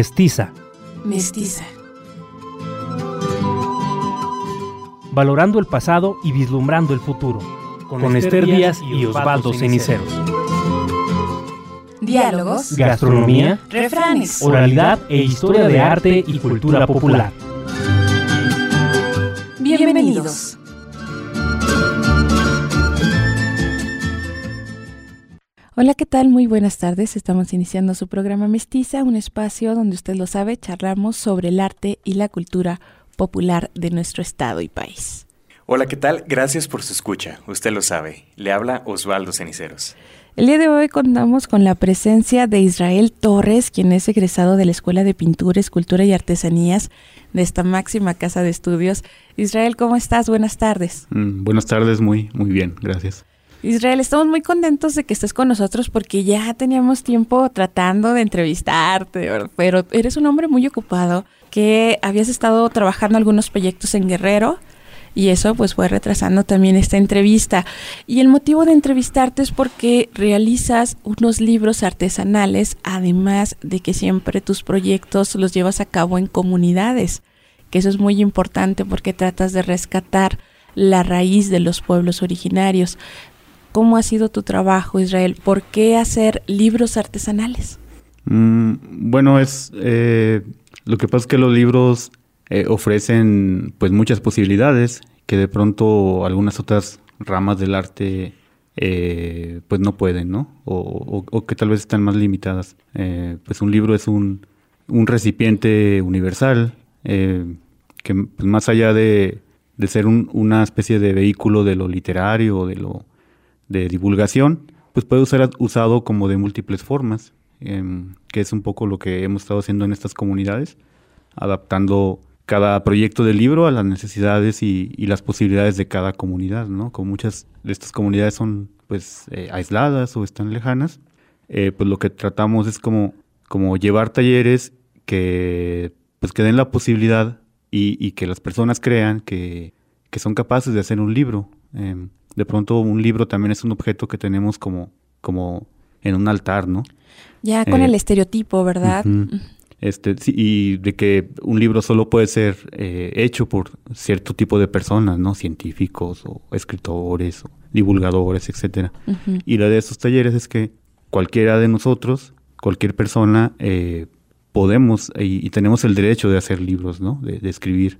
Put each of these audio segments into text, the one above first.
Mestiza. Mestiza. Valorando el pasado y vislumbrando el futuro. Con, Esther Díaz y Osvaldo Ceniceros. Diálogos, Gastronomía, refranes, oralidad e historia de arte y cultura popular. Hola, ¿qué tal? Muy buenas tardes. Estamos iniciando su programa Mestiza, un espacio donde usted lo sabe, charlamos sobre el arte y la cultura popular de nuestro estado y país. Hola, ¿qué tal? Gracias por su escucha. Usted lo sabe. Le habla Osvaldo Ceniceros. El día de hoy contamos con la presencia de Israel Torres, quien es egresado de la Escuela de Pintura, Escultura y Artesanías de esta máxima casa de estudios. Israel, ¿cómo estás? Buenas tardes. Mm, buenas tardes, muy, muy bien, gracias. Israel, estamos muy contentos de que estés con nosotros porque ya teníamos tiempo tratando de entrevistarte, pero eres un hombre muy ocupado que habías estado trabajando algunos proyectos en Guerrero y eso pues fue retrasando también esta entrevista. Y el motivo de entrevistarte es porque realizas unos libros artesanales, además de que siempre tus proyectos los llevas a cabo en comunidades, que eso es muy importante porque tratas de rescatar la raíz de los pueblos originarios. ¿Cómo ha sido tu trabajo, Israel? ¿Por qué hacer libros artesanales? Mm, bueno, es eh, lo que pasa es que los libros eh, ofrecen pues muchas posibilidades que de pronto algunas otras ramas del arte eh, pues no pueden, ¿no? O, que tal vez están más limitadas. pues un libro es un, un recipiente universal que pues, más allá de, de ser un, una especie de vehículo de lo literario o de lo de divulgación, pues puede ser usado como de múltiples formas, em, que es un poco lo que hemos estado haciendo en estas comunidades, adaptando cada proyecto de libro a las necesidades y, las posibilidades de cada comunidad, ¿no? Como muchas de estas comunidades son pues eh, aisladas o están lejanas, eh, pues lo que tratamos es como, como llevar talleres que pues que den la posibilidad y, que las personas crean que, que, son capaces de hacer un libro. Em, de pronto un libro también es un objeto que tenemos como, como en un altar, ¿no? Ya con el eh, estereotipo, ¿verdad? Este, y de que un libro solo puede ser eh, hecho por cierto tipo de personas, ¿no? Científicos o escritores o divulgadores, etcétera. Y la de estos talleres es que cualquiera de nosotros, cualquier persona, eh, podemos y, tenemos el derecho de hacer libros, ¿no? De, escribir.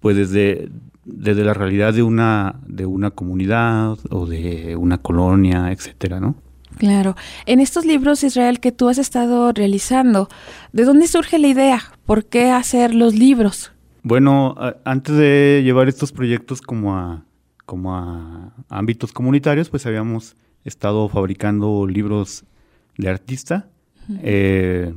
pues desde, desde la realidad de una, de una comunidad o de una colonia, etcétera, ¿no? Claro. En estos libros, Israel, que tú has estado realizando, ¿de dónde surge la idea? ¿Por qué hacer los libros? Bueno, antes de llevar estos proyectos como a, como a ámbitos comunitarios, pues habíamos estado fabricando libros de artista. Eh,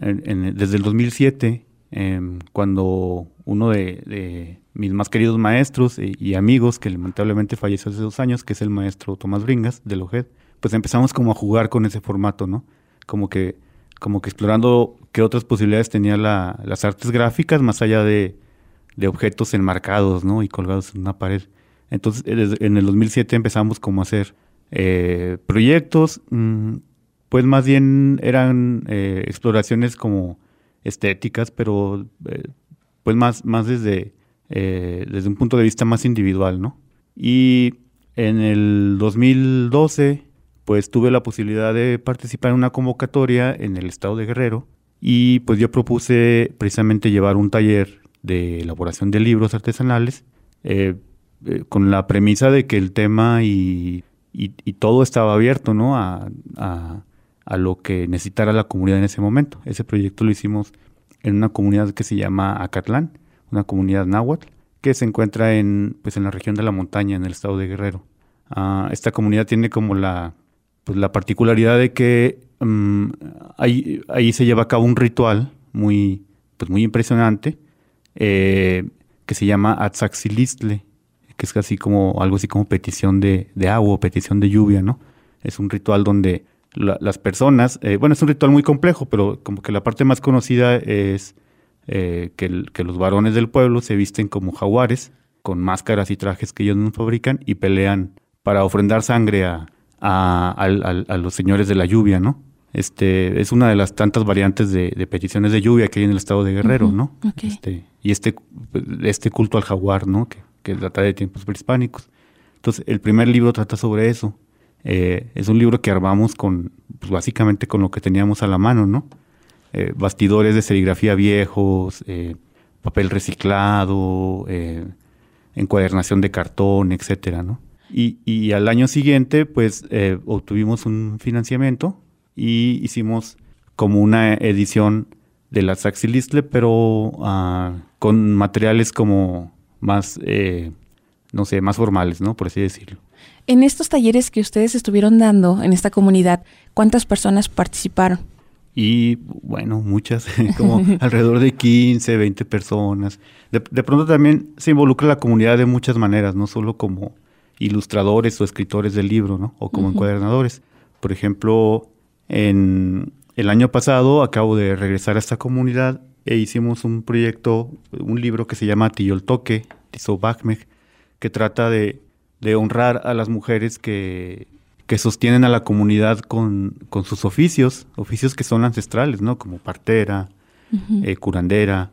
desde el 2007, em, cuando uno de, mis más queridos maestros y, amigos, que lamentablemente falleció hace dos años, que es el maestro Tomás Bringas de Lojet, pues empezamos como a jugar con ese formato, ¿no? Como que, como que explorando qué otras posibilidades tenía las artes gráficas más allá de, objetos enmarcados, ¿no? Y colgados en una pared. Entonces, en el 2007 empezamos como a hacer eh, proyectos, mm, pues más bien eran eh, exploraciones como estéticas, pero eh, pues más, más desde, eh, desde un punto de vista más individual, ¿no? Y en el 2012, pues tuve la posibilidad de participar en una convocatoria en el estado de Guerrero y pues yo propuse precisamente llevar un taller de elaboración de libros artesanales eh, eh, con la premisa de que el tema y, y, todo estaba abierto, ¿no? A, a, a lo que necesitara la comunidad en ese momento. Ese proyecto lo hicimos en una comunidad que se llama Acatlán, una comunidad náhuatl, que se encuentra en, pues, en la región de la montaña, en el estado de Guerrero. Ah, esta comunidad tiene como la, pues, la particularidad de que mm, ahí, ahí, se lleva a cabo un ritual muy, pues, muy impresionante eh, que se llama Atzaxilistle, que es casi como algo así como petición de, de agua, petición de lluvia, ¿no? Es un ritual donde las personas, eh, bueno, es un ritual muy complejo, pero como que la parte más conocida es eh, que, los varones del pueblo se visten como jaguares, con máscaras y trajes que ellos no fabrican y pelean para ofrendar sangre a, a, los señores de la lluvia, ¿no? Este, es una de las tantas variantes de, de peticiones de lluvia que hay en el estado de Guerrero, ¿no? Este, y este, este culto al jaguar, ¿no? Que, que trata de tiempos prehispánicos. Entonces, el primer libro trata sobre eso. Eh, es un libro que armamos con, pues, básicamente con lo que teníamos a la mano, ¿no? Eh, bastidores de serigrafía viejos, eh, papel reciclado, eh, encuadernación de cartón, etcétera, ¿no? Y, y al año siguiente, pues, obtuvimos un financiamiento y hicimos como una edición de la Saxilistle, pero ah, con materiales como más, no sé, más formales, ¿no? Por así decirlo. En estos talleres que ustedes estuvieron dando en esta comunidad, ¿cuántas personas participaron? Y bueno, muchas, como alrededor de 15, 20 personas. De, de pronto también se involucra la comunidad de muchas maneras, no solo como ilustradores o escritores del libro, ¿no? O como encuadernadores. Por ejemplo, en el año pasado acabo de regresar a esta comunidad e hicimos un proyecto, un libro que se llama Tiyoltoque, Tizobakmej, que trata de, de honrar a las mujeres que, que sostienen a la comunidad con, con sus oficios, oficios que son ancestrales, ¿no? Como partera, eh, curandera,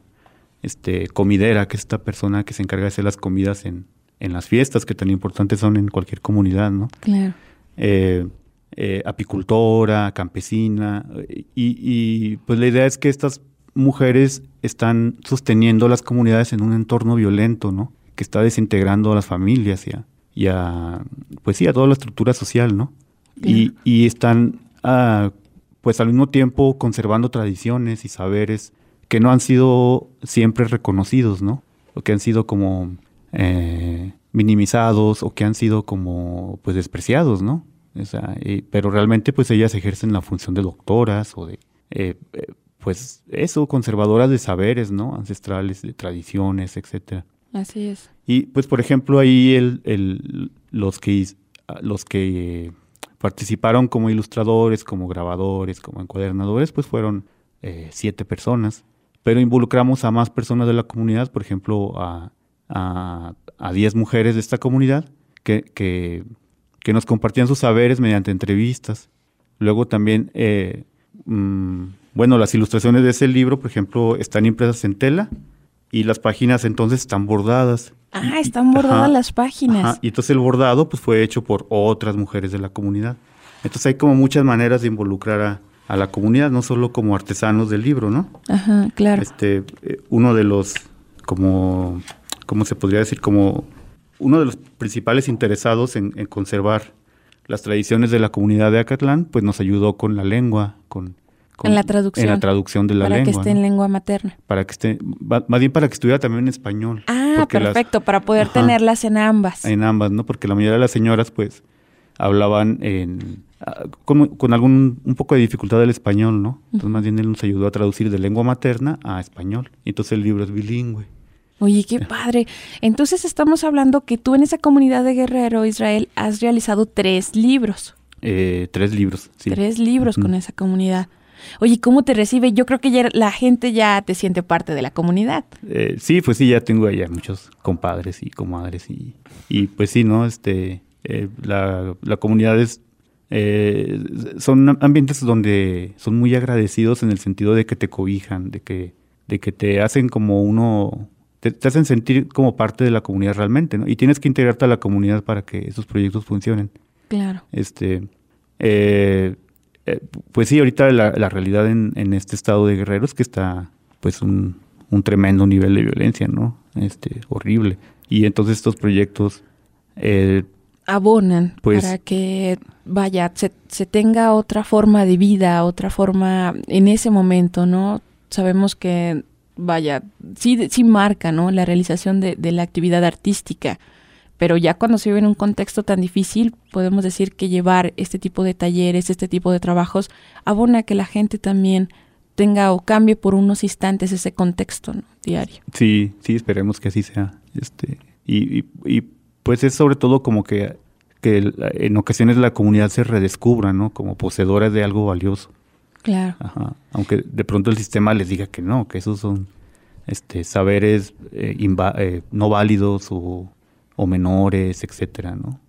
este, comidera, que es esta persona que se encarga de hacer las comidas en, en las fiestas, que tan importantes son en cualquier comunidad, ¿no? Claro. eh, eh, apicultora, campesina, y, y, pues la idea es que estas mujeres están sosteniendo las comunidades en un entorno violento, ¿no? Que está desintegrando a las familias y a, y a, pues sí, a toda la estructura social, ¿no? Y, y están, ah, pues al mismo tiempo conservando tradiciones y saberes que no han sido siempre reconocidos, ¿no? O que han sido como eh, minimizados o que han sido como pues despreciados, ¿no? O sea, y- pero realmente pues ellas ejercen la función de doctoras o de eh, eh, pues eso, conservadoras de saberes, ¿no? Ancestrales, de tradiciones, etcétera. Así es. Y pues por ejemplo ahí los que is- los que participaron como ilustradores, como grabadores, como encuadernadores, pues fueron eh, siete personas. Pero involucramos a más personas de la comunidad, por ejemplo, a, a, a diez mujeres de esta comunidad que, que, que nos compartían sus saberes mediante entrevistas. Luego también, eh, mm, bueno, las ilustraciones de ese libro, por ejemplo, están impresas en tela y las páginas entonces están bordadas. Ah, están bordadas ajá, las páginas. ajá, y entonces el bordado pues fue hecho por otras mujeres de la comunidad. Entonces hay como muchas maneras de involucrar a, a la comunidad, no solo como artesanos del libro, ¿no? Ajá, claro. Este, eh, uno de los, como, ¿cómo se podría decir? Como uno de los principales interesados en, en conservar las tradiciones de la comunidad de Acatlán, pues nos ayudó con la lengua, con, con- En la traducción. En la traducción de la para lengua. que esté ¿no? en lengua materna. Para que esté, más bien para que estuviera también en español. Ah, las- perfecto, para poder Ajá. tenerlas en ambas. en ambas, ¿no? Porque la mayoría de las señoras, pues, hablaban en, ah, con, con algún, un poco de dificultad del español, ¿no? Entonces, más bien él nos ayudó a traducir de lengua materna a español. Y entonces el libro es bilingüe. Oye, qué padre. Entonces estamos hablando que tú en esa comunidad de Guerrero, Israel, has realizado tres libros. Eh, tres libros, sí. Tres libros con esa comunidad. Oye, ¿cómo te recibe? Yo creo que ya la gente ya te siente parte de la comunidad. Eh, sí, pues sí, ya tengo allá muchos compadres y comadres y, y pues sí, ¿no? Este, eh, la, la comunidad es, eh, son ambientes donde son muy agradecidos en el sentido de que te cobijan, de que, de que te hacen como uno, te, te hacen sentir como parte de la comunidad realmente, ¿no? Y tienes que integrarte a la comunidad para que esos proyectos funcionen. Claro. Este, eh, eh, pues sí, ahorita la, la realidad en, en este estado de Guerrero es que está pues un, un tremendo nivel de violencia, ¿no? Este, horrible. Y entonces estos proyectos, eh, Abonan Pues- para que, vaya, se, se tenga otra forma de vida, otra forma en ese momento, ¿no? Sabemos que, vaya, sí, sí marca, ¿no? La realización de, de la actividad artística. Pero ya cuando se vive en un contexto tan difícil, podemos decir que llevar este tipo de talleres, este tipo de trabajos, abona que la gente también tenga o cambie por unos instantes ese contexto ¿no? diario. sí, sí, esperemos que así sea. Este, y, y- y, pues es sobre todo como que, que en ocasiones la comunidad se redescubra, ¿no? Como poseedora de algo valioso. Claro. Ajá. Aunque de pronto el sistema les diga que no, que esos son este, saberes eh, eh, no válidos o, o menores, etcétera, ¿no?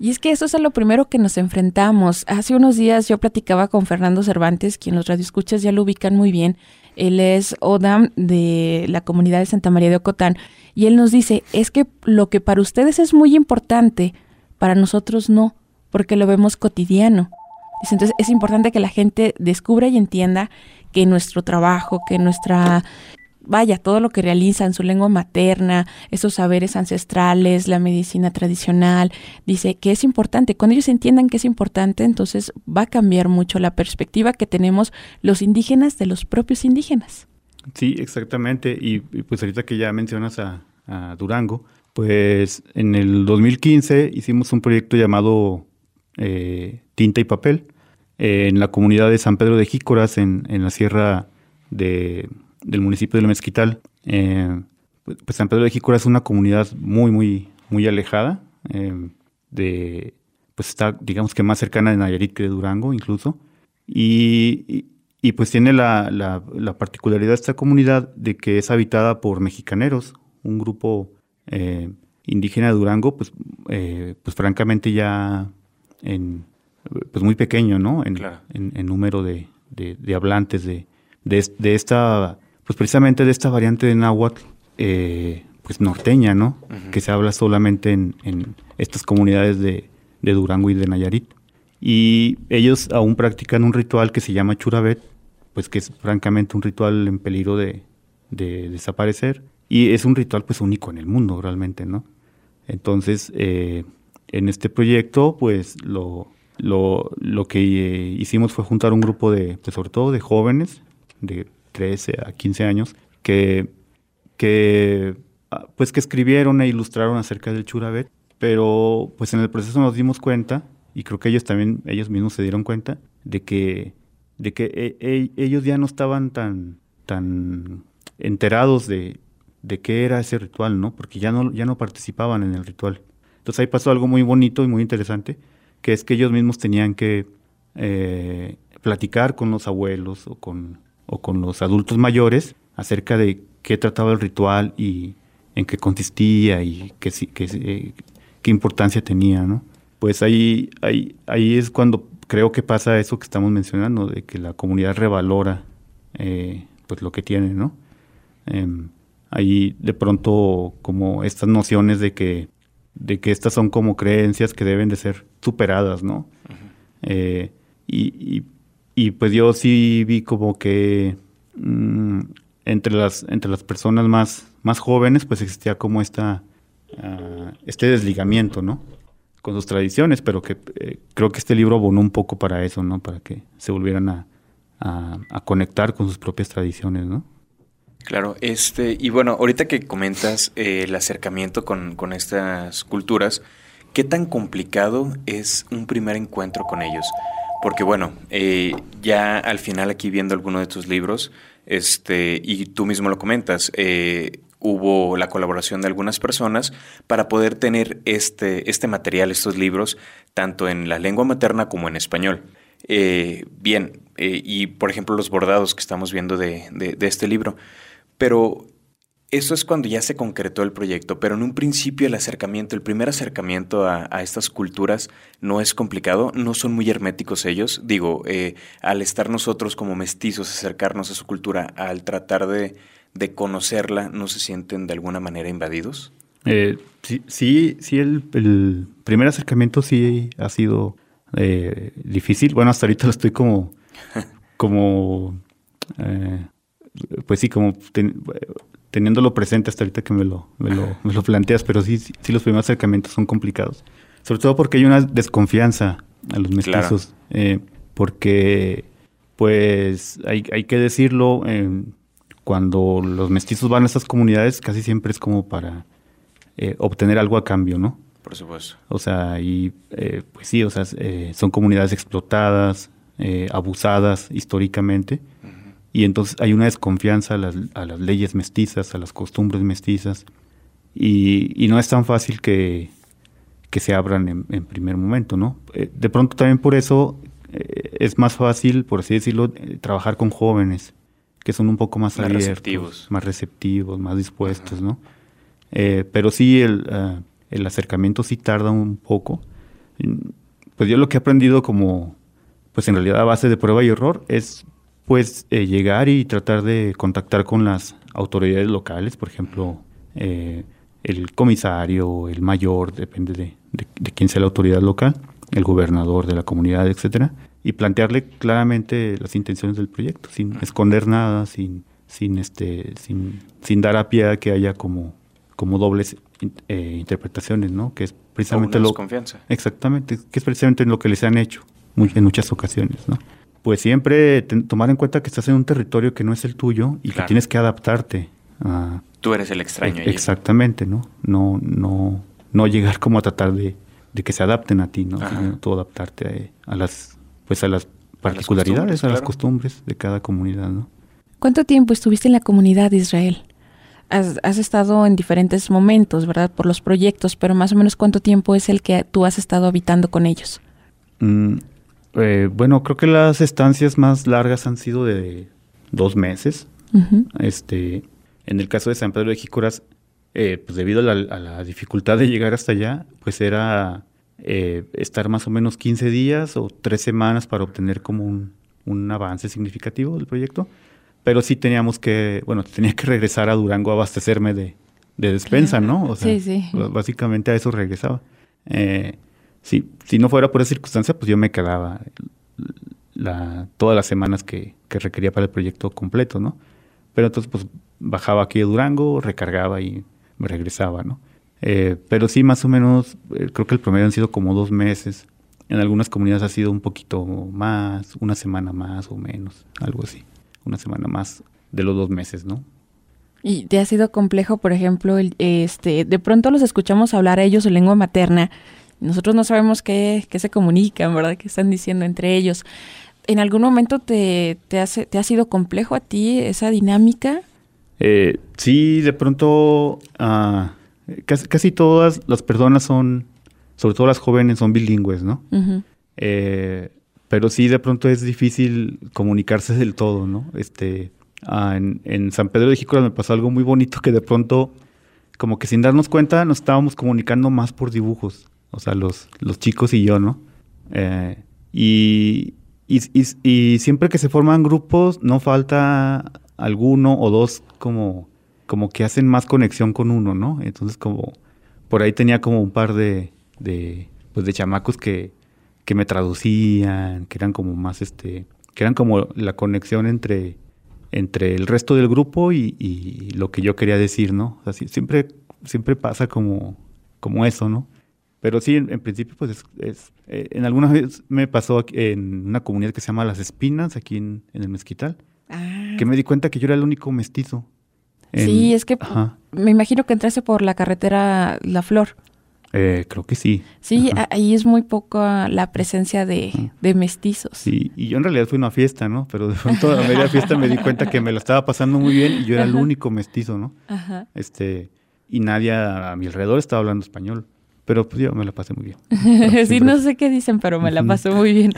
Y es que eso es a lo primero que nos enfrentamos. Hace unos días yo platicaba con Fernando Cervantes, quien los radioescuchas ya lo ubican muy bien. Él es ODAM de la comunidad de Santa María de Ocotán. Y él nos dice, es que lo que para ustedes es muy importante, para nosotros no, porque lo vemos cotidiano. Entonces es importante que la gente descubra y entienda que nuestro trabajo, que nuestra vaya, todo lo que realizan, su lengua materna, esos saberes ancestrales, la medicina tradicional, dice que es importante. Cuando ellos entiendan que es importante, entonces va a cambiar mucho la perspectiva que tenemos los indígenas de los propios indígenas. Sí, exactamente. Y, pues ahorita que ya mencionas a, Durango, pues en el 2015 hicimos un proyecto llamado eh, Tinta y Papel en la comunidad de San Pedro de Jícoras, en la sierra de del municipio del Mezquital. Eh, pues, pues, San Pedro de Jícora es una comunidad muy, muy, muy alejada. Eh, de, pues está, digamos que más cercana de Nayarit que de Durango incluso. Y, y, pues tiene la, la, particularidad de esta comunidad de que es habitada por mexicaneros, un grupo eh, indígena de Durango, pues, pues francamente ya en, pues muy pequeño, ¿no? En, en, número de, de, hablantes de, de, esta pues precisamente de esta variante de náhuatl, eh, pues norteña, ¿no? Que se habla solamente en, estas comunidades de, Durango y de Nayarit. Y ellos aún practican un ritual que se llama churabet, pues que es francamente un ritual en peligro de, desaparecer. Y es un ritual pues único en el mundo realmente, ¿no? Entonces, eh, en este proyecto, pues lo, lo, lo que eh, hicimos fue juntar un grupo de, pues sobre todo de jóvenes, de 13 a 15 años, que, que, ah, pues que escribieron e ilustraron acerca del Churabet, pero pues en el proceso nos dimos cuenta, y creo que ellos también, ellos mismos se dieron cuenta, de que, de que e, e, ellos ya no estaban tan, tan enterados de, de qué era ese ritual, ¿no? Porque ya no, ya no participaban en el ritual. Entonces ahí pasó algo muy bonito y muy interesante, que es que ellos mismos tenían que eh, platicar con los abuelos o con o con los adultos mayores acerca de qué trataba el ritual y en qué consistía y qué, qué, eh, qué importancia tenía, ¿no? Pues ahí, ahí, ahí es cuando creo que pasa eso que estamos mencionando, de que la comunidad revalora eh, pues lo que tiene, ¿no? Em, ahí de pronto como estas nociones de que, de que estas son como creencias que deben de ser superadas, ¿no? Eh, y, y pues yo sí vi como que mm, entre las entre las personas más más jóvenes pues existía como esta ah, este desligamiento no con sus tradiciones pero que eh, creo que este libro abonó un poco para eso no para que se volvieran a, a, conectar con sus propias tradiciones no Claro, este, y bueno, ahorita que comentas eh, el acercamiento con, con estas culturas, ¿qué tan complicado es un primer encuentro con ellos? Porque bueno, eh, ya al final aquí viendo alguno de tus libros, este, y tú mismo lo comentas, eh, hubo la colaboración de algunas personas para poder tener este, este material, estos libros, tanto en la lengua materna como en español. Eh, bien, y por ejemplo los bordados que estamos viendo de, de este libro. Pero eso es cuando ya se concretó el proyecto, pero en un principio el acercamiento, el primer acercamiento a, estas culturas no es complicado, no son muy herméticos ellos. Digo, eh, al estar nosotros como mestizos, acercarnos a su cultura, al tratar de, conocerla, ¿no se sienten de alguna manera invadidos? Eh, sí, sí, sí el, primer acercamiento sí ha sido eh, difícil. Bueno, hasta ahorita lo estoy como, como, pues sí, como teniéndolo presente hasta ahorita que me lo, me lo, planteas, pero sí, sí, los primeros acercamientos son complicados. Sobre todo porque hay una desconfianza a los mestizos. Eh, porque, pues, hay, hay que decirlo, eh, cuando los mestizos van a estas comunidades, casi siempre es como para eh, obtener algo a cambio, ¿no? Por supuesto. O sea, y pues sí, o sea, son comunidades explotadas, abusadas históricamente. Y entonces hay una desconfianza a las, a las leyes mestizas, a las costumbres mestizas, y, no es tan fácil que, que se abran en, primer momento, ¿no? Eh, de pronto también por eso eh, es más fácil, por así decirlo, eh, trabajar con jóvenes, que son un poco más, abiertos, receptivos. más receptivos, más dispuestos, ¿no? pero sí, el, el, acercamiento sí tarda un poco, pues yo lo que he aprendido como, pues en realidad a base de prueba y error, es pues eh, llegar y tratar de contactar con las autoridades locales, por ejemplo, eh, el comisario, el mayor, depende de, de, quién sea la autoridad local, el gobernador de la comunidad, etcétera, y plantearle claramente las intenciones del proyecto, sin esconder nada, sin, sin este, sin, sin dar a pie a que haya como, como dobles eh, interpretaciones, ¿no? Que es precisamente lo confianza. Exactamente, que es precisamente lo que les han hecho en muchas ocasiones, ¿no? Pues siempre tomar en cuenta que estás en un territorio que no es el tuyo y que tienes que adaptarte a, Tú eres el extraño. E exactamente, ¿no? No, no, no llegar como a tratar de, que se adapten a ti, ¿no? Sino tú adaptarte a, las, pues a las particularidades, a las costumbres, de cada comunidad, ¿no? ¿Cuánto tiempo estuviste en la comunidad de Israel? Has, estado en diferentes momentos, ¿verdad? Por los proyectos, pero más o menos cuánto tiempo es el que tú has estado habitando con ellos. Mm, eh, bueno, creo que las estancias más largas han sido de dos meses. Este, en el caso de San Pedro de Jícoras, eh, pues debido a la, dificultad de llegar hasta allá, pues era eh, estar más o menos 15 días o tres semanas para obtener como un, avance significativo del proyecto. Pero sí teníamos que, bueno, tenía que regresar a Durango a abastecerme de, despensa, ¿no? O sea, sí, sí. básicamente a eso regresaba. Eh, si no fuera por esa circunstancia, pues yo me quedaba todas las semanas que, que requería para el proyecto completo, ¿no? Pero entonces, pues bajaba aquí a Durango, recargaba y me regresaba, ¿no? Eh, pero sí, más o menos, eh, creo que el promedio han sido como dos meses. En algunas comunidades ha sido un poquito más, una semana más o menos, algo así. Una semana más de los dos meses, ¿no? Y te ha sido complejo, por ejemplo, este, de pronto los escuchamos hablar a ellos su lengua materna. Nosotros no sabemos qué, qué se comunican, ¿verdad? ¿Qué están diciendo entre ellos? ¿En algún momento te, te, hace, te ha sido complejo a ti esa dinámica? Eh, sí, de pronto ah, casi, todas las personas son, sobre todo las jóvenes, son bilingües, ¿no? Eh, pero sí, de pronto es difícil comunicarse del todo, ¿no? Este, ah, en, San Pedro de Jícoras me pasó algo muy bonito que de pronto, como que sin darnos cuenta, nos estábamos comunicando más por dibujos, o sea, los, los chicos y yo, ¿no? Eh, y, y, siempre que se forman grupos, no falta alguno o dos como, como que hacen más conexión con uno, ¿no? Entonces como por ahí tenía como un par de, de pues de chamacos que, que me traducían, que eran como más este, que eran como la conexión entre, entre el resto del grupo y, y lo que yo quería decir, ¿no? O sea, siempre, siempre pasa como, como eso, ¿no? Pero sí, en, principio, pues es, eh, en alguna vez me pasó en una comunidad que se llama Las Espinas, aquí en, en el Mezquital, Ah. Que me di cuenta que yo era el único mestizo. sí, es que me imagino que entraste por la carretera La Flor. Eh, creo que sí. Sí, ahí es muy poco la presencia de, mestizos. Sí, y yo en realidad fui a una fiesta, ¿no? Pero de pronto a media fiesta me di cuenta que me la estaba pasando muy bien y yo era el único mestizo, ¿no? Ajá. Este, y nadie a mi alrededor estaba hablando español. Pero pues yo me la pasé muy bien. sí, no sé qué dicen, pero me la pasé muy bien.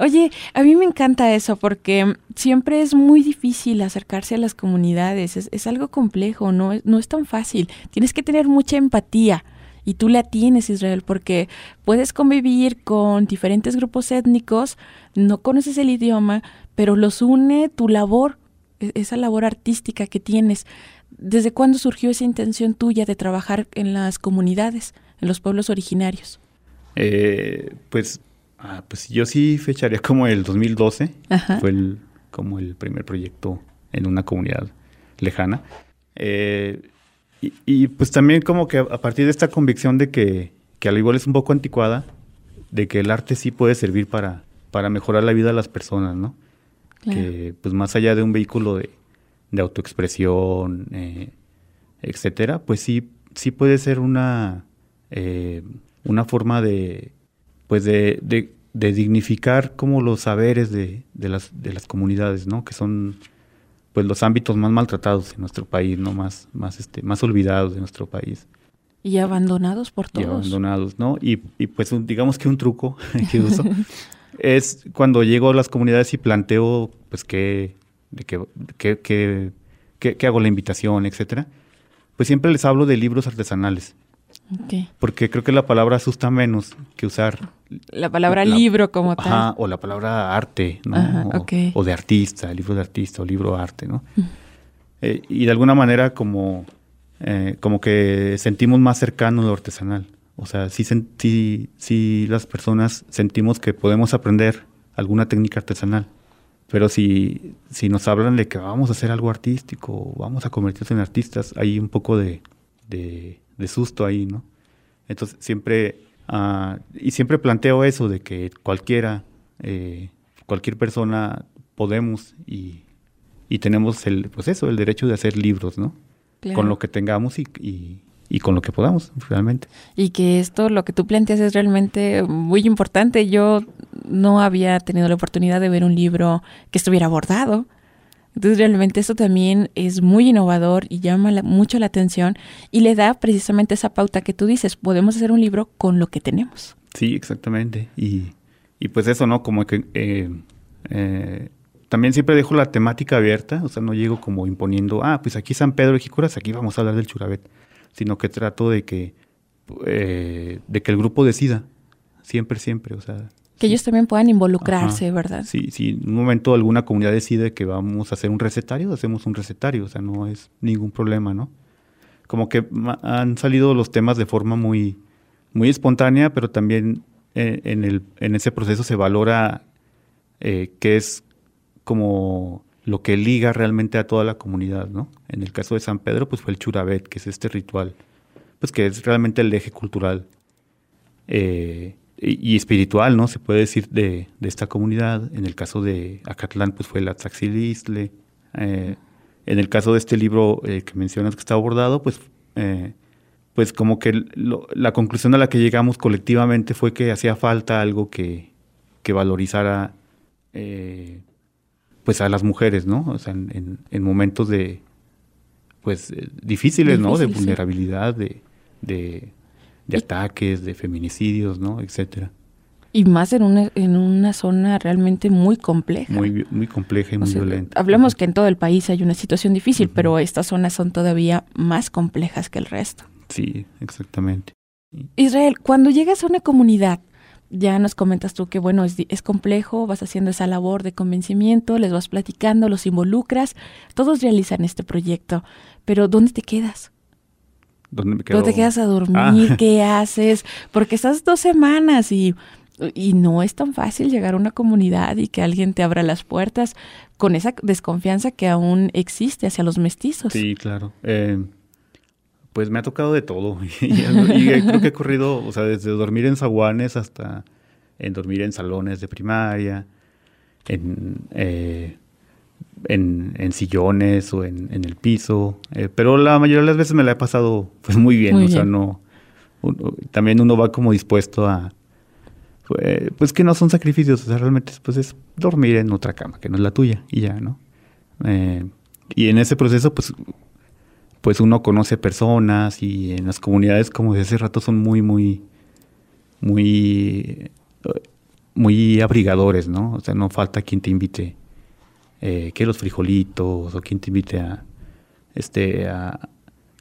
Oye, a mí me encanta eso porque siempre es muy difícil acercarse a las comunidades. Es, algo complejo, no es, no es tan fácil. Tienes que tener mucha empatía. Y tú la tienes, Israel, porque puedes convivir con diferentes grupos étnicos, no conoces el idioma, pero los une tu labor, e, esa labor artística que tienes. ¿Desde cuándo surgió esa intención tuya de trabajar en las comunidades? En los pueblos originarios? Eh, pues, ah, pues yo sí fecharía como el 2012. Fue el, como el primer proyecto en una comunidad lejana. Eh, y, pues también como que a partir de esta convicción de que, que al igual es un poco anticuada, de que el arte sí puede servir para, para mejorar la vida de las personas, ¿no? Que pues más allá de un vehículo de, de autoexpresión, eh, etcétera, pues sí, sí puede ser una, eh, una forma de, pues de, de, dignificar como los saberes de, de, las, de las comunidades, ¿no? Que son pues los ámbitos más maltratados en nuestro país, ¿no? Más, más, este, más olvidados de nuestro país. Y abandonados por todos. Y abandonados, ¿no? Y, y pues digamos que un truco que uso es cuando llego a las comunidades y planteo, pues, qué, qué, qué, hago la invitación, etcétera. Pues siempre les hablo de libros artesanales Porque creo que la palabra asusta menos que usar La palabra La- libro como tal. Ajá, o la palabra arte, ¿no? Ajá, o, o de artista, libro de artista o libro arte, ¿no? Eh, y de alguna manera como, eh, como que sentimos más cercano lo artesanal. O sea, sí, sí, sí las personas sentimos que podemos aprender alguna técnica artesanal. Pero si, si nos hablan de que vamos a hacer algo artístico, vamos a convertirnos en artistas, hay un poco de, de, de susto ahí, ¿no? Entonces siempre, ah, y siempre planteo eso de que cualquiera, eh, cualquier persona podemos y, y tenemos el, pues eso, el derecho de hacer libros, ¿no? Claro. Con lo que tengamos y, y, y con lo que podamos, realmente. Y que esto, lo que tú planteas es realmente muy importante. Yo no había tenido la oportunidad de ver un libro que estuviera abordado. Entonces realmente esto también es muy innovador y llama la- mucho la atención y le da precisamente esa pauta que tú dices, podemos hacer un libro con lo que tenemos. Sí, exactamente. Y, y pues eso, ¿no? Como que eh, eh, también siempre dejo la temática abierta, o sea, no llego como imponiendo, ah, pues aquí San Pedro de Jicuras, aquí vamos a hablar del Churabet, sino que trato de que, eh, de que el grupo decida, siempre, siempre, o sea. Que ellos también puedan involucrarse, Ajá. ¿verdad? Sí, si en un momento alguna comunidad decide que vamos a hacer un recetario, hacemos un recetario, o sea, no es ningún problema, ¿no? Como que han salido los temas de forma muy, muy espontánea, pero también eh, en, el, en ese proceso se valora eh, qué es como lo que liga realmente a toda la comunidad, ¿no? En el caso de San Pedro, pues fue el churabet, que es este ritual, pues que es realmente el eje cultural eh, y, espiritual, ¿no? Se puede decir de, de esta comunidad. En el caso de Acatlán, pues fue la Tlaxilistle. Eh, en el caso de este libro eh, que mencionas que está abordado, pues, eh, pues como que lo- la conclusión a la que llegamos colectivamente fue que hacía falta algo que, que valorizara eh, pues a las mujeres, ¿no? O sea, en, en- en momentos de pues eh, difíciles, ¿no? De vulnerabilidad, de, de, de Y- ataques, de feminicidios, ¿no? Etcétera. Y más en una, en una zona realmente muy compleja. Muy, compleja y O muy sea, violenta. Hablamos Ujú. que en todo el país hay una situación difícil, pero estas zonas son todavía más complejas que el resto. Sí, exactamente. Israel, cuando llegas a una comunidad, ya nos comentas tú que bueno, es, es complejo, vas haciendo esa labor de convencimiento, les vas platicando, los involucras, todos realizan este proyecto, pero ¿dónde te quedas? ¿Dónde me quedo? ¿Dónde te quedas a dormir? Ah. ¿Qué haces? Porque estás dos semanas y, y no es tan fácil llegar a una comunidad y que alguien te abra las puertas con esa desconfianza que aún existe hacia los mestizos. Sí, claro. Eh, pues me ha tocado de todo. y, y creo que he corrido, o sea, desde dormir en zaguanes hasta en dormir en salones de primaria, en, eh, en, en sillones o en, en el piso. eh, pero la mayoría de las veces me la he pasado pues muy bien. Muy o sea, no. uno- también uno va como dispuesto a. Pues, pues que no son sacrificios, o sea, realmente pues es dormir en otra cama que no es la tuya y ya, ¿no? Eh, y en ese proceso, pues, pues uno conoce personas y en las comunidades, como de hace rato, son muy, muy, muy, eh, muy abrigadores, ¿no? O sea, no falta quien te invite, eh, que los frijolitos, o quien te invite a, este, a,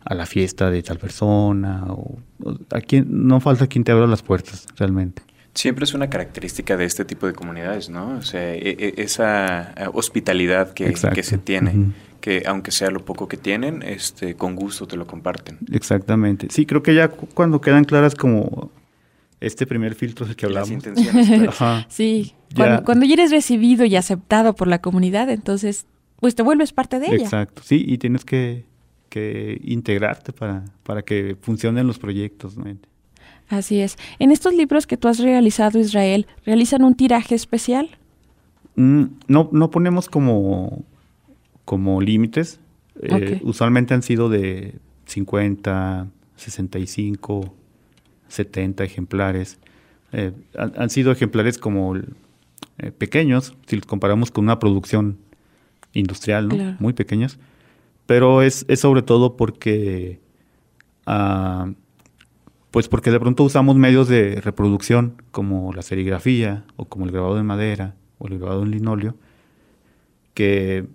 a la fiesta de tal persona, o, o a quien, no falta quien te abra las puertas, realmente. Siempre es una característica de este tipo de comunidades, ¿no? O sea, e- e- esa eh, hospitalidad que, que se tiene, que aunque sea lo poco que tienen, este, con gusto te lo comparten. Exactamente. Sí, creo que ya cu- cuando quedan claras como este primer filtro del que Las hablamos. intenciones, claro. Ajá. Sí, Ya. cuando, cuando ya eres recibido y aceptado por la comunidad, entonces pues te vuelves parte de ella. Exacto, sí, y tienes que, que integrarte para, para que funcionen los proyectos. ¿no? Así es. En estos libros que tú has realizado, Israel, ¿realizan un tiraje especial? Mm, no, no ponemos como, como límites. Eh. Usualmente han sido de 50, 65, 70 ejemplares. Eh, han, han sido ejemplares como eh, pequeños, si los comparamos con una producción industrial, ¿no? Claro. Muy pequeños. Pero es, es sobre todo porque, ah, pues porque de pronto usamos medios de reproducción como la serigrafía o como el grabado en madera o el grabado en linóleo, que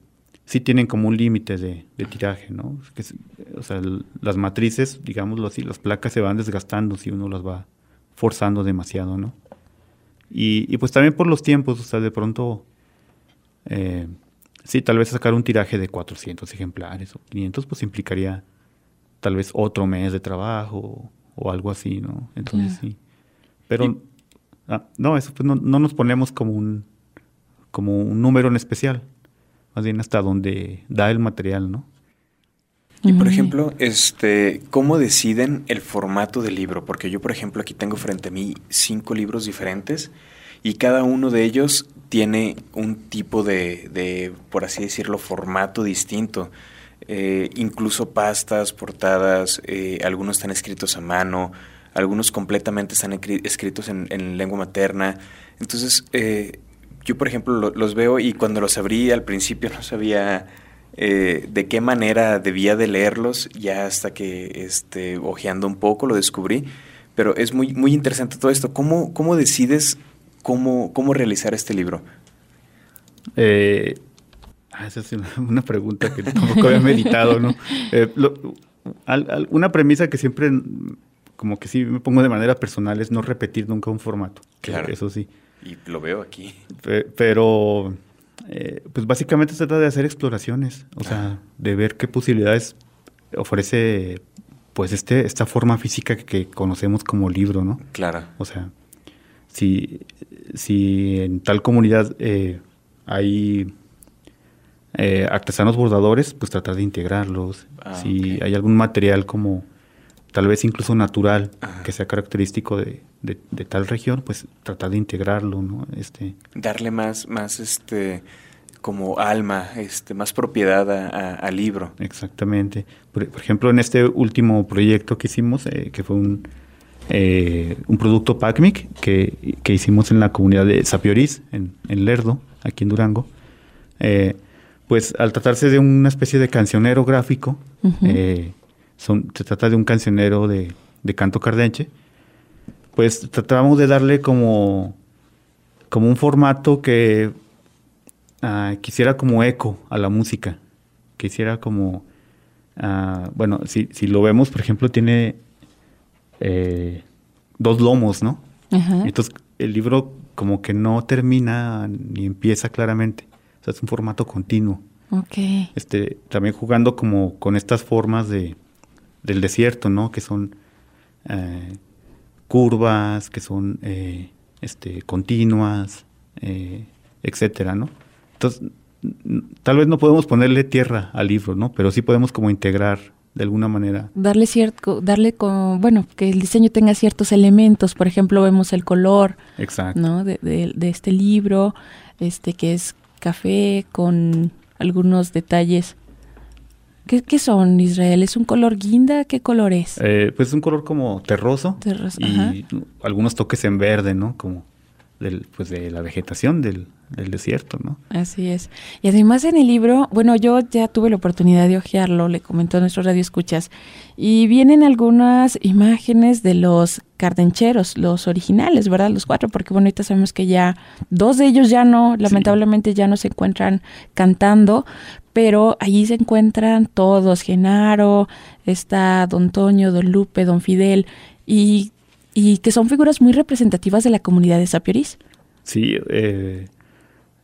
sí tienen como un límite de, de, tiraje, ¿no? Que, o sea, las matrices, digámoslo así, las placas se van desgastando si uno las va forzando demasiado, ¿no? Y, y pues también por los tiempos, o sea, de pronto, eh, sí, tal vez sacar un tiraje de 400 ejemplares o 500, pues implicaría tal vez otro mes de trabajo o, algo así, ¿no? Entonces sí. Pero, ah, no, eso pues no, no nos ponemos como un, como un número en especial más bien hasta donde da el material, ¿no? Y por ejemplo, este, ¿cómo deciden el formato del libro? Porque yo, por ejemplo, aquí tengo frente a mí cinco libros diferentes y cada uno de ellos tiene un tipo de, de por así decirlo, formato distinto. Eh, incluso pastas, portadas, eh, algunos están escritos a mano, algunos completamente están escritos en, en, lengua materna. Entonces, eh, yo, por ejemplo, los veo y cuando los abrí al principio no sabía eh, de qué manera debía de leerlos, ya hasta que este, ojeando un poco lo descubrí. Pero es muy, muy interesante todo esto. ¿Cómo, cómo decides cómo, cómo realizar este libro? Eh, ah, esa es una, pregunta que tampoco había meditado, ¿no? Eh, una premisa que siempre, como que sí me pongo de manera personal, es no repetir nunca un formato. Claro. Eso sí. Y lo veo aquí. Pero, eh, pues básicamente se trata de hacer exploraciones, o sea, de ver qué posibilidades ofrece pues este, esta forma física que, conocemos como libro, ¿no? Claro. O sea, si, si en tal comunidad eh, hay eh, artesanos bordadores, pues tratar de integrarlos. Ah, si hay algún material como tal vez incluso natural, que sea característico de, de, tal región, pues tratar de integrarlo, ¿no? Este, Darle más, más este como alma, este, más propiedad al libro. Exactamente. Por, ejemplo, en este último proyecto que hicimos, eh, que fue un, eh, un producto PACMIC que, que, hicimos en la comunidad de Sapioriz, en, en Lerdo, aquí en Durango, eh, pues al tratarse de una especie de cancionero gráfico, son, se trata de un cancionero de, de canto cardenche, pues tratábamos de darle como, como un formato que uh, quisiera como eco a la música, quisiera como, uh, bueno, si, si, lo vemos, por ejemplo, tiene eh, dos lomos, ¿no? Entonces el libro como que no termina ni empieza claramente, o sea, es un formato continuo. Okay. Este, también jugando como con estas formas de, del desierto, ¿no? Que son eh, curvas, que son eh, este, continuas, eh, etcétera, ¿no? Entonces, tal vez no podemos ponerle tierra al libro, ¿no? Pero sí podemos como integrar de alguna manera. Darle cierto, darle con, bueno, que el diseño tenga ciertos elementos, por ejemplo, vemos el color, Exacto. ¿no? De, de este libro, este que es café con algunos detalles ¿Qué, son, Israel? ¿Es un color guinda? ¿Qué color es? Eh, pues es un color como terroso. Terroso, Y algunos toques en verde, ¿no? Como del, pues de la vegetación del, del, desierto, ¿no? Así es. Y además en el libro, bueno, yo ya tuve la oportunidad de hojearlo, le comentó a nuestro radio escuchas, y vienen algunas imágenes de los cardencheros, los originales, ¿verdad? Los cuatro, porque bueno, ahorita sabemos que ya dos de ellos ya no, lamentablemente ya no se encuentran cantando, pero allí se encuentran todos, Genaro, está Don Toño, Don Lupe, Don Fidel, y, y que son figuras muy representativas de la comunidad de Sapiorís. Sí, eh,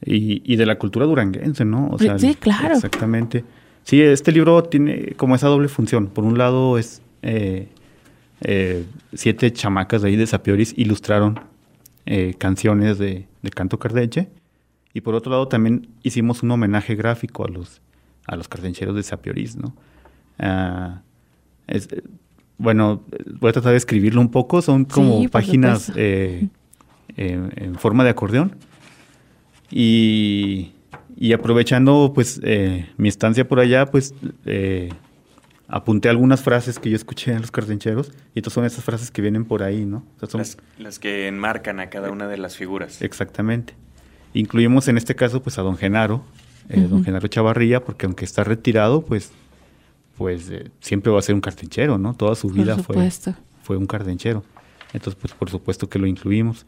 y, de la cultura duranguense, ¿no? sí, claro. Exactamente. Sí, este libro tiene como esa doble función. Por un lado es eh, eh, siete chamacas de ahí de Sapiorís ilustraron canciones de, de canto cardeche y por otro lado también hicimos un homenaje gráfico a los, a los cardencheros de Sapiorís, ¿no? Ah, bueno, voy a tratar de escribirlo un poco, son como páginas eh, en forma de acordeón. Y, y aprovechando pues eh, mi estancia por allá, pues eh, apunté algunas frases que yo escuché en los cardencheros y estas son esas frases que vienen por ahí, ¿no? son las, las, que enmarcan a cada una de las figuras. Exactamente. Incluimos en este caso pues a don Genaro, eh, don Genaro Chavarría, porque aunque está retirado, pues, pues eh, siempre va a ser un cartenchero, ¿no? Toda su vida fue, fue un cardenchero. Entonces, pues por supuesto que lo incluimos.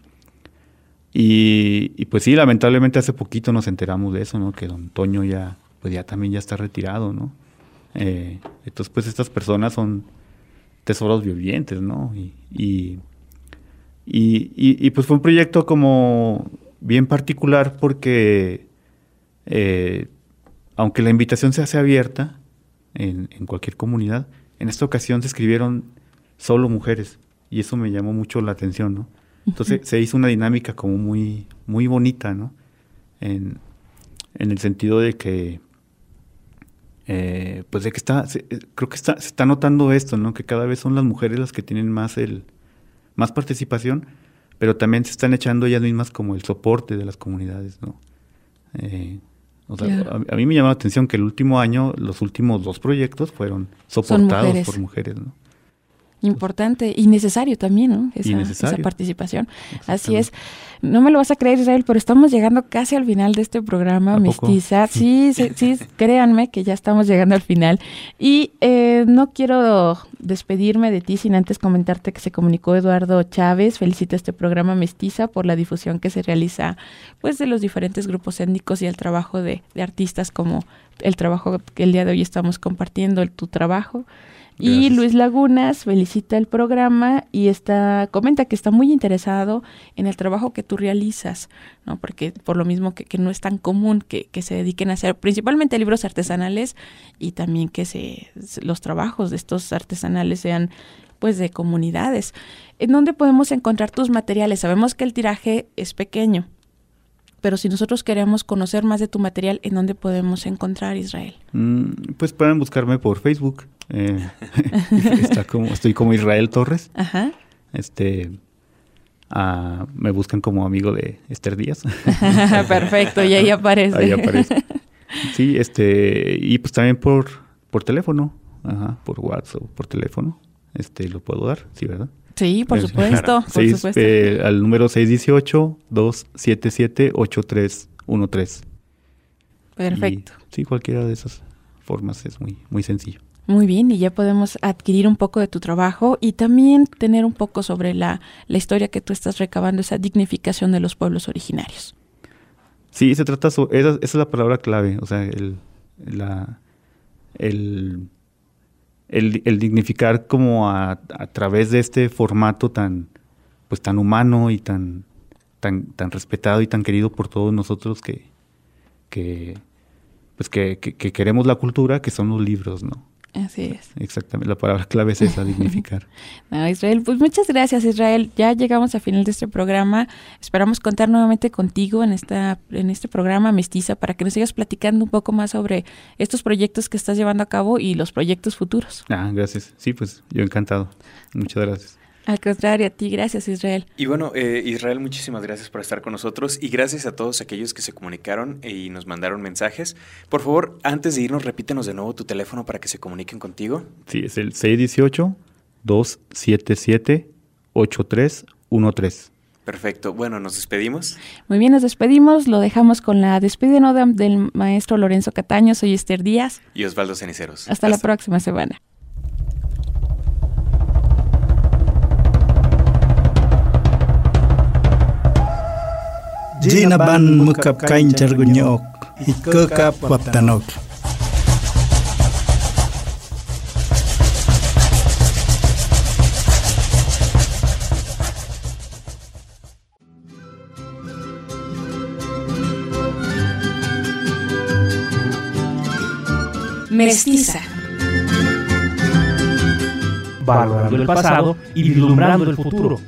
Y, pues sí, lamentablemente hace poquito nos enteramos de eso, ¿no? Que don Toño ya, pues ya también ya está retirado, ¿no? Eh, entonces, pues estas personas son tesoros vivientes, ¿no? Y, y, y, pues fue un proyecto como bien particular porque eh, aunque la invitación se hace abierta en, en, cualquier comunidad, en esta ocasión se escribieron solo mujeres y eso me llamó mucho la atención, ¿no? Entonces se hizo una dinámica como muy, muy bonita, ¿no? En, en el sentido de que eh, pues de que está, eh, creo que está, se está notando esto, ¿no? Que cada vez son las mujeres las que tienen más el, más participación, pero también se están echando ellas mismas como el soporte de las comunidades, ¿no? Eh, o sea, a, mí me llama la atención que el último año, los últimos dos proyectos fueron soportados por mujeres, ¿no? Importante y necesario también, ¿no? Esa, participación. Así es. No me lo vas a creer, Israel, pero estamos llegando casi al final de este programa, Mestiza. Sí, sí, créanme que ya estamos llegando al final. Y eh, no quiero despedirme de ti sin antes comentarte que se comunicó Eduardo Chávez. Felicita este programa Mestiza por la difusión que se realiza pues de los diferentes grupos étnicos y el trabajo de, de artistas como el trabajo que el día de hoy estamos compartiendo, el, tu trabajo. Y Luis Lagunas felicita el programa y está, comenta que está muy interesado en el trabajo que tú realizas, ¿no? Porque por lo mismo que, que no es tan común que, que, se dediquen a hacer principalmente libros artesanales y también que se, los trabajos de estos artesanales sean pues de comunidades. ¿En dónde podemos encontrar tus materiales? Sabemos que el tiraje es pequeño, pero si nosotros queremos conocer más de tu material, ¿en dónde podemos encontrar Israel? Mm, pues pueden buscarme por Facebook. Eh, está como, estoy como Israel Torres. Ajá. Este, ah, me buscan como amigo de Esther Díaz. Perfecto, y ahí aparece. Ahí aparece. Sí, este, y pues también por, por teléfono, ajá, por WhatsApp, por teléfono, este, lo puedo dar, sí, ¿verdad? Sí, por supuesto, por supuesto. Eh, al número 618-277-8313. Perfecto. sí, cualquiera de esas formas es muy, muy sencillo. Muy bien, y ya podemos adquirir un poco de tu trabajo y también tener un poco sobre la, la historia que tú estás recabando, esa dignificación de los pueblos originarios. Sí, se trata, esa, esa es la palabra clave, o sea, el, la, el, el, dignificar como a, a, través de este formato tan, pues tan humano y tan, tan, tan respetado y tan querido por todos nosotros que, que pues que, que queremos la cultura, que son los libros, ¿no? Así es. Exactamente, la palabra clave es esa, dignificar. no, Israel, pues muchas gracias Israel. Ya llegamos al final de este programa. Esperamos contar nuevamente contigo en, esta, en este programa Mestiza para que nos sigas platicando un poco más sobre estos proyectos que estás llevando a cabo y los proyectos futuros. Ah, gracias. Sí, pues yo encantado. Muchas gracias. Al contrario, a ti, gracias Israel. Y bueno, eh, Israel, muchísimas gracias por estar con nosotros y gracias a todos aquellos que se comunicaron y nos mandaron mensajes. Por favor, antes de irnos, repítenos de nuevo tu teléfono para que se comuniquen contigo. Sí, es el 618-277-8313. Perfecto. Bueno, nos despedimos. Muy bien, nos despedimos. Lo dejamos con la despedida del maestro Lorenzo Cataño. Soy Esther Díaz. Y Osvaldo Ceniceros. Hasta la próxima semana. Jinaban mukap kaincar gunyok, ikekap waptanok. Mestiza. Valorando el pasado y vislumbrando el futuro